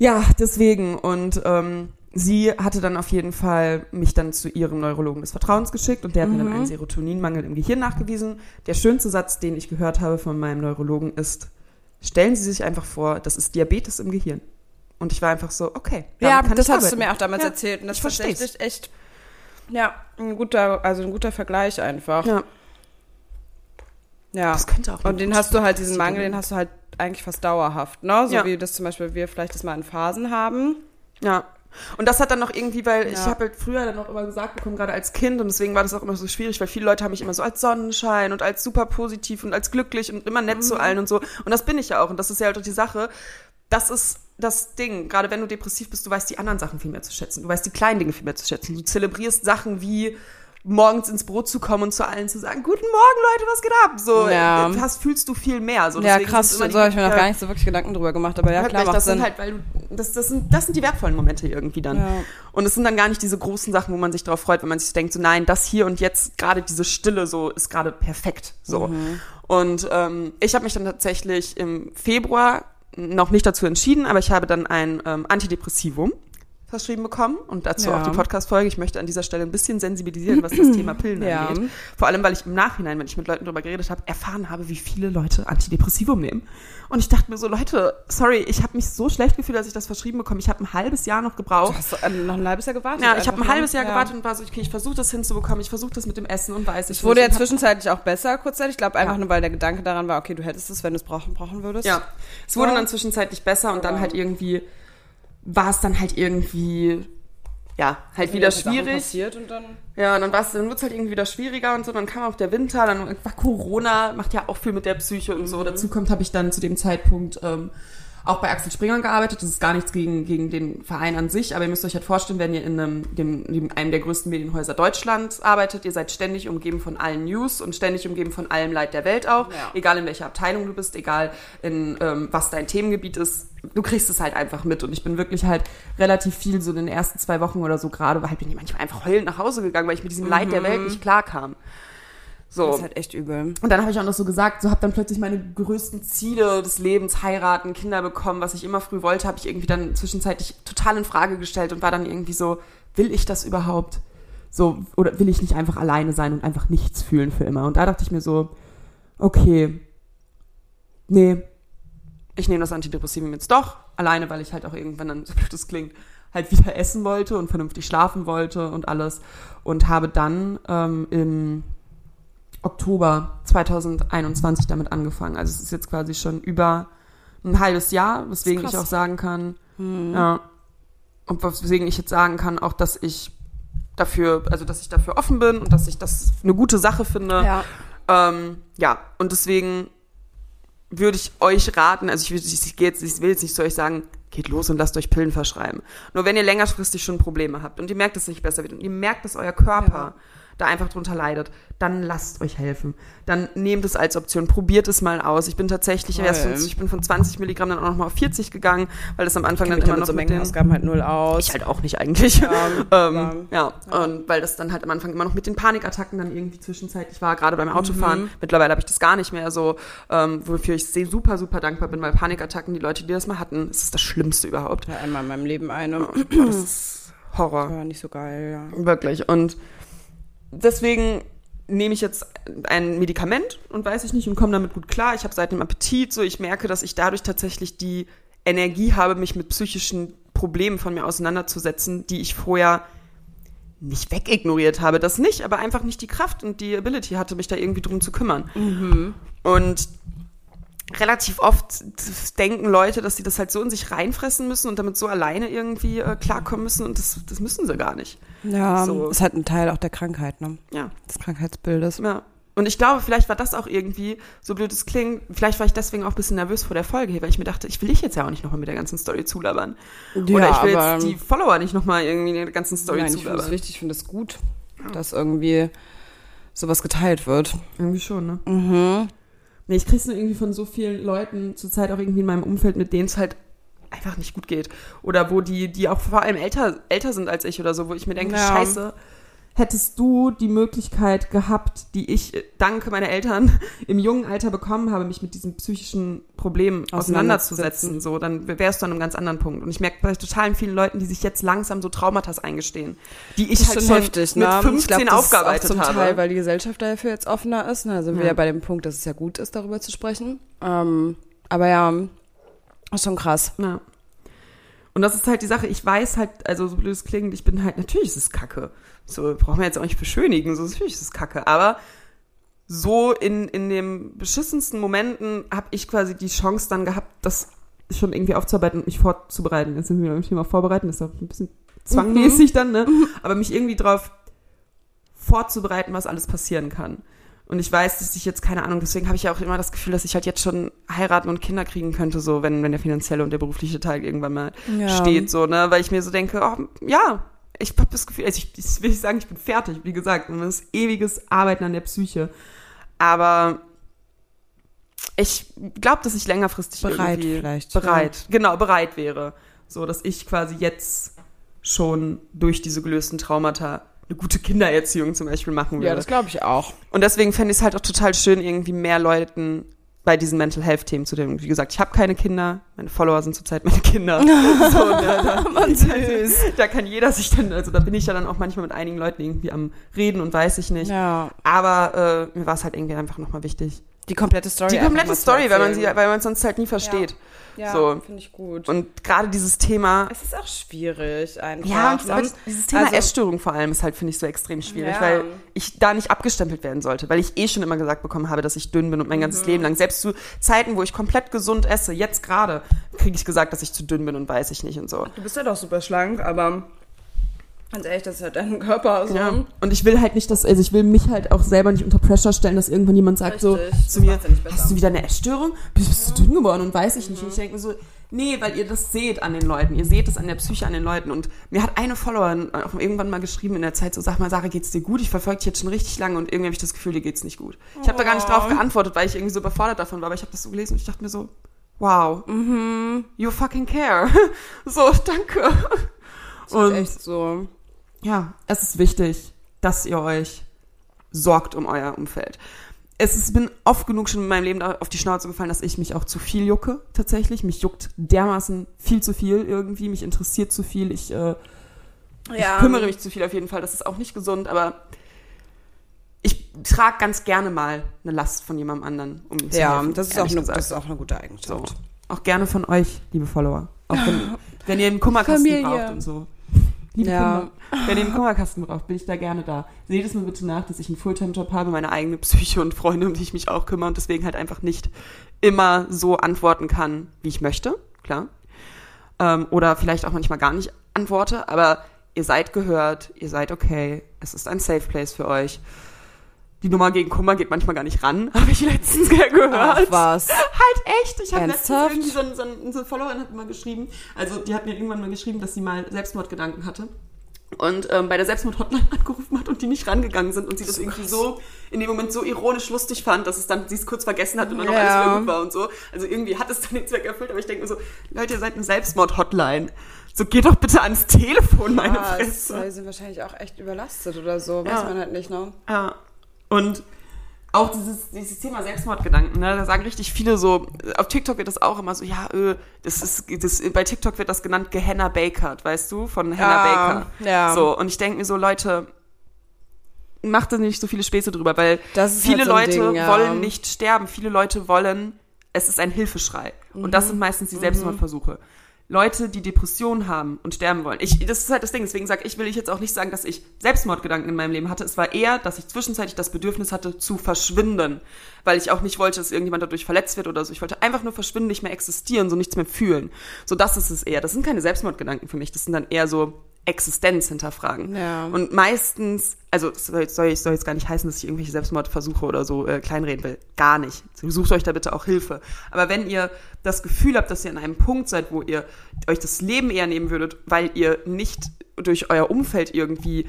Ja, deswegen. Und ähm, sie hatte dann auf jeden Fall mich dann zu ihrem Neurologen des Vertrauens geschickt und der hat mir dann einen Serotoninmangel im Gehirn nachgewiesen. Der schönste Satz, den ich gehört habe von meinem Neurologen ist, stellen Sie sich einfach vor, das ist Diabetes im Gehirn. Und ich war einfach so, okay. Ja, das hast du mir auch damals Ja, erzählt. Und das ist echt, ja, ein guter, also ein guter Vergleich einfach. Ja, Ja. das könnte auch. Und den hast du halt, diesen Mangel, den hast du halt eigentlich fast dauerhaft, ne? So Ja. wie das zum Beispiel wir vielleicht das mal in Phasen haben. Ja. Und das hat dann noch irgendwie, weil ich Ja. habe halt früher dann auch immer gesagt bekommen, gerade als Kind, und deswegen war das auch immer so schwierig, weil viele Leute haben mich immer so als Sonnenschein und als super positiv und als glücklich und immer nett Mhm. zu allen und so. Und das bin ich ja auch. Und das ist ja halt auch die Sache. Das ist das Ding. Gerade wenn du depressiv bist, du weißt die anderen Sachen viel mehr zu schätzen. Du weißt die kleinen Dinge viel mehr zu schätzen. Du zelebrierst Sachen wie morgens ins Brot zu kommen und zu allen zu sagen, guten Morgen Leute, was geht ab? So, Ja. äh, hast, fühlst du viel mehr. So, ja, krass, so habe ich mir noch gar nicht so wirklich Gedanken drüber gemacht, aber ja, klar, macht das sind halt, weil du, das, das, sind, das sind die wertvollen Momente irgendwie dann. Ja. Und es sind dann gar nicht diese großen Sachen, wo man sich darauf freut, wenn man sich denkt, so nein, das hier und jetzt, gerade diese Stille so, ist gerade perfekt. So. Mhm. Und ähm, ich habe mich dann tatsächlich im Februar noch nicht dazu entschieden, aber ich habe dann ein ähm, Antidepressivum verschrieben bekommen und dazu Ja. auch die Podcast-Folge. Ich möchte an dieser Stelle ein bisschen sensibilisieren, was das Thema Pillen Ja. angeht. Vor allem, weil ich im Nachhinein, wenn ich mit Leuten darüber geredet habe, erfahren habe, wie viele Leute Antidepressivum nehmen. Und ich dachte mir so, Leute, sorry, ich habe mich so schlecht gefühlt, dass ich das verschrieben bekomme. Ich habe ein halbes Jahr noch gebraucht. Du hast äh, noch ein halbes Jahr gewartet. Ja, ich habe ein halbes Jahr Ja. gewartet und war so, okay, ich versuche das hinzubekommen, ich versuche das mit dem Essen und weiß ich Es wurde ja zwischenzeitlich auch besser, kurzzeitig. Ich glaube einfach nur, weil der Gedanke daran war, okay, du hättest es, wenn du es brauchen, brauchen würdest. Ja, es wurde dann zwischenzeitlich besser und dann halt irgendwie war es dann halt irgendwie ja, halt wieder Sachen schwierig. Und dann Ja, und dann war es dann wird's halt irgendwie wieder schwieriger und so, dann kam auch der Winter, dann war Corona, macht ja auch viel mit der Psyche und so. Dazu kommt, habe ich dann zu dem Zeitpunkt ähm, auch bei Axel Springer gearbeitet. Das ist gar nichts gegen, gegen den Verein an sich, aber ihr müsst euch halt vorstellen, wenn ihr in einem, dem, einem der größten Medienhäuser Deutschlands arbeitet, ihr seid ständig umgeben von allen News und ständig umgeben von allem Leid der Welt auch. Ja. Egal in welcher Abteilung du bist, egal in ähm, was dein Themengebiet ist, du kriegst es halt einfach mit. Und ich bin wirklich halt relativ viel so in den ersten zwei Wochen oder so gerade, halt bin ich manchmal einfach heulend nach Hause gegangen, weil ich mit diesem Leid der Welt nicht klarkam. So. Das ist halt echt übel. Und dann habe ich auch noch so gesagt, so habe dann plötzlich meine größten Ziele des Lebens, heiraten, Kinder bekommen, was ich immer früh wollte, habe ich irgendwie dann zwischenzeitlich total in Frage gestellt und war dann irgendwie so, will ich das überhaupt? So, oder will ich nicht einfach alleine sein und einfach nichts fühlen für immer? Und da dachte ich mir so, okay, nee, ich nehme das Antidepressivum jetzt doch, alleine, weil ich halt auch irgendwann dann, so blöd das klingt, halt wieder essen wollte und vernünftig schlafen wollte und alles. Und habe dann ähm, im Oktober 2021 damit angefangen. Also es ist jetzt quasi schon über ein halbes Jahr, weswegen ich auch sagen kann, ja, und weswegen ich jetzt sagen kann, auch dass ich dafür, also dass ich dafür offen bin und dass ich das eine gute Sache finde. Ja. Ähm, ja, und deswegen würde ich euch raten, also ich, will- ich, jetzt, ich will jetzt nicht zu euch sagen, geht los und lasst euch Pillen verschreiben. Nur wenn ihr längerfristig schon Probleme habt und ihr merkt, dass es nicht besser wird und ihr merkt, dass euer Körper da einfach drunter leidet, dann lasst euch helfen. Dann nehmt es als Option, probiert es mal aus. Ich bin tatsächlich Voll. erst, von- ich bin von 20 Milligramm dann auch nochmal auf 40 gegangen, weil das am Anfang dann immer noch so Mengenausgaben halt null aus. ich halt auch nicht eigentlich. Ja, ähm, ja. ja, und weil das dann halt am Anfang immer noch mit den Panikattacken dann irgendwie zwischenzeitlich war, gerade beim Autofahren. Mittlerweile habe ich das gar nicht mehr so, ähm, wofür ich sehr super, super dankbar bin, weil Panikattacken, die Leute, die das mal hatten, das ist das Schlimmste überhaupt. ja, einmal in meinem Leben eine. Boah, das ist Horror. War nicht so geil, ja. Wirklich. Und deswegen nehme ich jetzt ein Medikament und weiß ich nicht und komme damit gut klar. Ich habe seitdem Appetit, so ich merke, dass ich dadurch tatsächlich die Energie habe, mich mit psychischen Problemen von mir auseinanderzusetzen, die ich vorher nicht wegignoriert habe, das nicht, aber einfach nicht die Kraft und die Ability hatte, mich da irgendwie drum zu kümmern. Und relativ oft denken Leute, dass sie das halt so in sich reinfressen müssen und damit so alleine irgendwie äh, klarkommen müssen und das, das müssen sie gar nicht. Ja, So. ist halt ein Teil auch der Krankheit, ne? Ja, Des Krankheitsbildes. ja. Und ich glaube, vielleicht war das auch irgendwie, so blöd es klingt, vielleicht war ich deswegen auch ein bisschen nervös vor der Folge hier, weil ich mir dachte, ich will dich jetzt ja auch nicht nochmal mit der ganzen Story zulabern. Oder Ja, ich will aber- jetzt die Follower nicht nochmal irgendwie in der ganzen Story Nein, ich finde zulabern. wichtig, ich finde es gut, dass irgendwie sowas geteilt wird. Irgendwie schon, ne? Mhm. Nee, ich krieg's nur irgendwie von so vielen Leuten zurzeit auch irgendwie in meinem Umfeld, mit denen es halt einfach nicht gut geht. Oder wo die, die auch vor allem älter, älter sind als ich oder so, wo ich mir denke, Ja. scheiße, hättest du die Möglichkeit gehabt, die ich äh, dank meiner Eltern im jungen Alter bekommen habe, mich mit diesen psychischen Problemen auseinanderzusetzen, so, dann wärst du an einem ganz anderen Punkt. Und ich merke bei total vielen Leuten, die sich jetzt langsam so Traumata eingestehen, die ich halt schon heftig, mit ne? Ich 15 glaub, aufgearbeitet zum habe. Teil, weil die Gesellschaft dafür jetzt offener ist. Ne? Da sind wir Ja. ja bei dem Punkt, dass es ja gut ist, darüber zu sprechen. Ähm, aber ja, ist schon krass. Ja. Und das ist halt die Sache, ich weiß halt, also so blöd es klingt, ich bin halt, natürlich ist es Kacke. So, brauchen wir jetzt auch nicht beschönigen, so natürlich ist es Kacke. Aber so in, in den beschissensten Momenten habe ich quasi die Chance dann gehabt, das schon irgendwie aufzuarbeiten und mich vorzubereiten. Jetzt sind wir wieder beim Thema Vorbereiten, das ist auch ein bisschen zwangmäßig dann, ne? Aber mich irgendwie drauf vorzubereiten, was alles passieren kann. Und ich weiß, dass ich jetzt, keine Ahnung, deswegen habe ich ja auch immer das Gefühl, dass ich halt jetzt schon heiraten und Kinder kriegen könnte, so, wenn, wenn der finanzielle und der berufliche Teil irgendwann mal Ja. steht, so, ne, weil ich mir so denke, oh, ja, ich habe das Gefühl, also ich, ich will nicht sagen, ich bin fertig, wie gesagt, und das ist ewiges Arbeiten an der Psyche. Aber ich glaube, dass ich längerfristig Bereit vielleicht, bereit, genau, bereit wäre, so, dass ich quasi jetzt schon durch diese gelösten Traumata eine gute Kindererziehung zum Beispiel machen würde. Ja, das glaube ich auch. Und deswegen fände ich es halt auch total schön, irgendwie mehr Leuten bei diesen Mental Health Themen zu dem. Wie gesagt, ich habe keine Kinder, meine Follower sind zurzeit meine Kinder. so, ne, da, süß. da kann jeder sich dann, also da bin ich ja dann auch manchmal mit einigen Leuten irgendwie am Reden und weiß ich nicht. Ja, Aber äh, mir war es halt irgendwie einfach nochmal wichtig. Die komplette Story. Die komplette Story, weil man sie, weil man es sonst halt nie versteht. Ja, so. finde ich gut. Und gerade dieses Thema, es ist auch schwierig einfach. ja, und aber dieses Thema Also- Essstörung vor allem ist halt, finde ich, so extrem schwierig, Ja. weil ich da nicht abgestempelt werden sollte, weil ich eh schon immer gesagt bekommen habe, dass ich dünn bin und mein Mhm. ganzes Leben lang. Selbst zu Zeiten, wo ich komplett gesund esse, jetzt gerade, kriege ich gesagt, dass ich zu dünn bin und weiß ich nicht und so. Du bist ja doch super schlank, aber ganz ehrlich, das ist halt dein Körper so. Ja. Und ich will halt nicht, dass, also ich will mich halt auch selber nicht unter Pressure stellen, dass irgendwann jemand sagt so Richtig. zu Das mir, ja hast du wieder eine Essstörung? Bist, bist du dünn geworden und weiß ich nicht. Und ich denke mir so, Nee, weil ihr das seht an den Leuten. Ihr seht es an der Psyche an den Leuten. Und mir hat eine Followerin auch irgendwann mal geschrieben in der Zeit so, sag mal, Sarah, geht's dir gut? Ich verfolge dich jetzt schon richtig lange und irgendwie habe ich das Gefühl, dir geht's nicht gut. Ich habe da gar nicht drauf geantwortet, weil ich irgendwie so überfordert davon war. Aber ich habe das so gelesen und ich dachte mir so, wow, you fucking care. so, danke. Das ist echt so. Ja, es ist wichtig, dass ihr euch sorgt um euer Umfeld. Es ist, bin oft genug schon in meinem Leben auf die Schnauze gefallen, dass ich mich auch zu viel jucke, tatsächlich. Mich juckt dermaßen viel zu viel irgendwie. Mich interessiert zu viel. Ich, äh, ich kümmere mich zu viel auf jeden Fall. Das ist auch nicht gesund, aber ich trage ganz gerne mal eine Last von jemandem anderen. Um zu Ja, helfen, das ist, auch eine, das ist auch eine gute So. Eigenschaft. Auch gerne von euch, liebe Follower. Auch wenn, wenn ihr einen Kummerkasten Familie. braucht und so. Liebe Ja. Kinder, wenn ihr einen Kummerkasten braucht, bin ich da gerne da. Seht es mir bitte nach, dass ich einen Fulltime-Job habe, meine eigene Psyche und Freunde, um die ich mich auch kümmere und deswegen halt einfach nicht immer so antworten kann, wie ich möchte, klar. Ähm, oder vielleicht auch manchmal gar nicht antworte, aber ihr seid gehört, ihr seid okay, es ist ein Safe Place für euch. Die Nummer gegen Kummer geht manchmal gar nicht ran, habe ich letztens gehört. Ach, was? Halt echt. Ich habe letztens irgendwie so, ein- so, so eine Followerin hat mal geschrieben, also die hat mir irgendwann mal geschrieben, dass sie mal Selbstmordgedanken hatte. Und ähm, bei der Selbstmord-Hotline angerufen hat und die nicht rangegangen sind und sie das irgendwie so in dem Moment so ironisch lustig fand, dass es dann sie es kurz vergessen hat und dann noch Ja. alles wieder gut war und so. Also irgendwie hat es dann den Zweck erfüllt, aber ich denke mir so, Leute, ihr seid eine Selbstmord-Hotline. So geht doch bitte ans Telefon, meine Ah, es- Fresse. die sind wahrscheinlich auch echt überlastet oder so. Weiß Ja. man halt nicht, ne? Ja. Und auch dieses, dieses Thema Selbstmordgedanken, ne, da sagen richtig viele so, auf TikTok wird das auch immer so, ja, äh, das ist, das, bei TikTok wird das genannt Gehenna Bakert, weißt du, von Hannah Ja, Baker. ja. So, und ich denke mir so, Leute, macht da nicht so viele Späße drüber, weil viele halt so Leute Ding, ja. wollen nicht sterben, viele Leute wollen, es ist ein Hilfeschrei. Und Mhm. das sind meistens die Selbstmordversuche. Leute, die Depressionen haben und sterben wollen. Ich, das ist halt das Ding, deswegen sage ich, will ich jetzt auch nicht sagen, dass ich Selbstmordgedanken in meinem Leben hatte. Es war eher, dass ich zwischenzeitlich das Bedürfnis hatte, zu verschwinden. Weil ich auch nicht wollte, dass irgendjemand dadurch verletzt wird oder so. Ich wollte einfach nur verschwinden, nicht mehr existieren, so nichts mehr fühlen. So, das ist es eher. Das sind keine Selbstmordgedanken für mich. Das sind dann eher so Existenz hinterfragen. Ja. Und meistens, also soll, soll, soll jetzt gar nicht heißen, dass ich irgendwelche Selbstmordversuche oder so äh, kleinreden will. Gar nicht. Sucht euch da bitte auch Hilfe. Aber wenn ihr das Gefühl habt, dass ihr an einem Punkt seid, wo ihr euch das Leben eher nehmen würdet, weil ihr nicht durch euer Umfeld irgendwie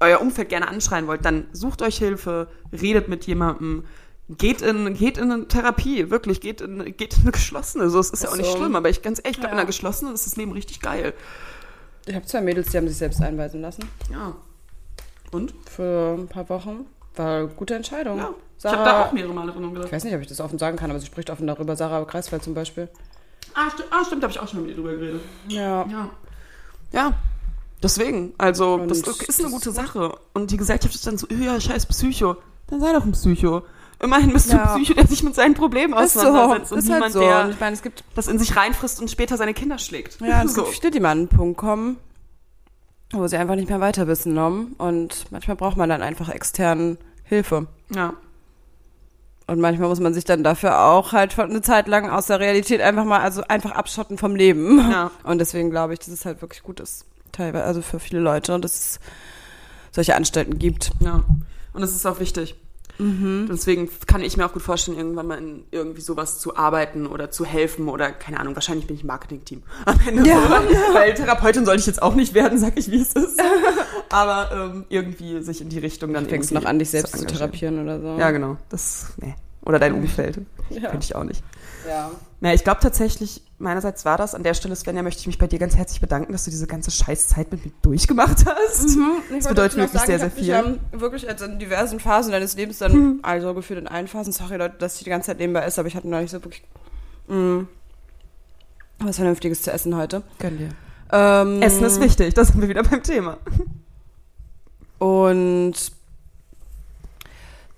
euer Umfeld gerne anschreien wollt, dann sucht euch Hilfe, redet mit jemandem, geht in, geht in eine Therapie, wirklich, geht in, geht in eine geschlossene. So, es ist ja auch nicht schlimm, aber ich ganz ehrlich, ich glaube, in Ja. einer geschlossenen ist das Leben richtig geil. Ich habe zwei Mädels, die haben sich selbst einweisen lassen. Ja. Und? Für ein paar Wochen. War eine gute Entscheidung. Ja. Ich Sarah, habe da auch mehrere Male drin gedacht. ich weiß nicht, ob ich das offen sagen kann, aber sie spricht offen darüber. Sarah Kreisfeld zum Beispiel. Ah, sti ah stimmt, da habe ich auch schon mit ihr drüber geredet. Ja. Ja. Ja. Deswegen, also, Und das das ist eine gute Sache. Und die Gesellschaft ist dann so, ja, scheiß Psycho. Dann sei doch ein Psycho. Immerhin bist du Ja. ein Psycho, der sich mit seinen Problemen Ist so. auseinandersetzt und Ist halt niemand, so. Und der ich meine, es gibt, das in sich reinfrisst und später seine Kinder schlägt. ja, es so. gibt viele, die mal an einen Punkt kommen, wo sie einfach nicht mehr weiter wissen. Ne? Und manchmal braucht man dann einfach extern Hilfe. Ja. Und manchmal muss man sich dann dafür auch halt eine Zeit lang aus der Realität einfach mal, also einfach abschotten vom Leben. Ja. Und deswegen glaube ich, dass es halt wirklich gut ist. Teilweise, also für viele Leute, und dass es solche Anstalten gibt. Ja. Und das ist auch wichtig. Deswegen kann ich mir auch gut vorstellen, irgendwann mal in irgendwie sowas zu arbeiten oder zu helfen oder keine Ahnung, wahrscheinlich bin ich im Marketing-Team am Ende. Ja. So, weil Therapeutin sollte ich jetzt auch nicht werden, sag ich, wie es ist. Aber ähm, irgendwie sich in die Richtung dann Fängst irgendwie noch an, dich selbst zu engagieren. therapieren oder so. Ja, genau. Das, nee. Oder dein Umfeld. Ja. Könnte ich auch nicht. Ja. Na, ich glaube tatsächlich, meinerseits war das. An der Stelle, Svenja, möchte ich mich bei dir ganz herzlich bedanken, dass du diese ganze Scheißzeit mit mir durchgemacht hast. Mhm. Das bedeutet wirklich sehr, sehr viel. Ich habe wirklich jetzt in diversen Phasen deines Lebens dann, Hm. also gefühlt in allen Phasen, sorry Leute, dass ich die ganze Zeit nebenbei esse, aber ich hatte noch nicht so wirklich mh, was Vernünftiges zu essen heute. Gönn dir. Ähm, Essen ist wichtig, da sind wir wieder beim Thema. Und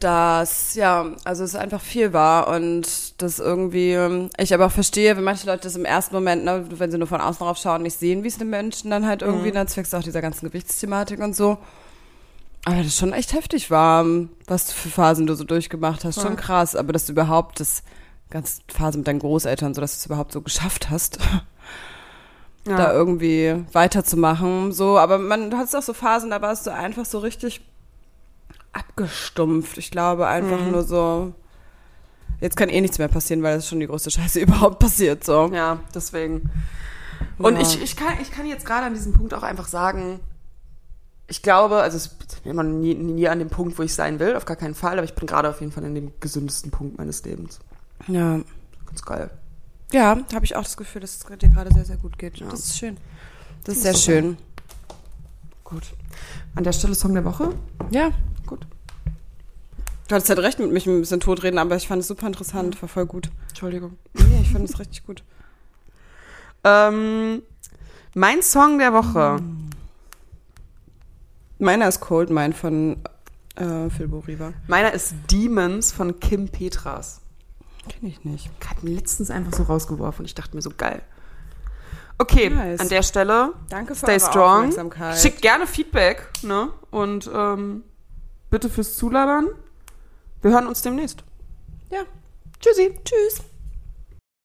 dass, ja, also es einfach viel war und das irgendwie, ich aber auch verstehe, wenn manche Leute das im ersten Moment, ne, wenn sie nur von außen drauf schauen, nicht sehen, wie es den Menschen dann halt irgendwie, dann zwecks auch dieser ganzen Gewichtsthematik und so. Aber das schon echt heftig war, was für Phasen du so durchgemacht hast. Schon Ja. krass, aber dass du überhaupt das ganze Phase mit deinen Großeltern, so dass du es überhaupt so geschafft hast, da irgendwie weiterzumachen. So, aber man, du hattest auch so Phasen, da warst du einfach so richtig abgestumpft. Ich glaube einfach Mhm. nur so, Jetzt kann eh nichts mehr passieren, weil das schon die größte Scheiße überhaupt passiert. So. Ja, deswegen. Und Ja. ich, ich, kann, ich kann jetzt gerade an diesem Punkt auch einfach sagen, ich glaube, also es ist immer nie, nie an dem Punkt, wo ich sein will, auf gar keinen Fall, aber ich bin gerade auf jeden Fall in dem gesündesten Punkt meines Lebens. Ja, Ganz geil. ja habe ich auch das Gefühl, dass es dir gerade sehr, sehr gut geht. Ja. Das ist schön. Das ist Finde sehr ich schön. Gut. An der Stelle Song der Woche. Ja. Gut. Du hattest halt recht mit mich ein bisschen totreden, aber ich fand es super interessant. War voll gut. Entschuldigung. Nee, ich fand es richtig gut. Ähm, mein Song der Woche. Meiner ist Cold Mine von äh, Phil Boriba. Meiner ist Demons von Kim Petras. Kenn ich nicht. Hat mir letztens einfach so rausgeworfen und ich dachte mir so geil. Okay, Nice. an der Stelle Danke für Stay eure strong. Aufmerksamkeit. Schickt gerne Feedback, ne? Und ähm, bitte fürs Zulabern. Wir hören uns demnächst. Ja. Tschüssi. Tschüss.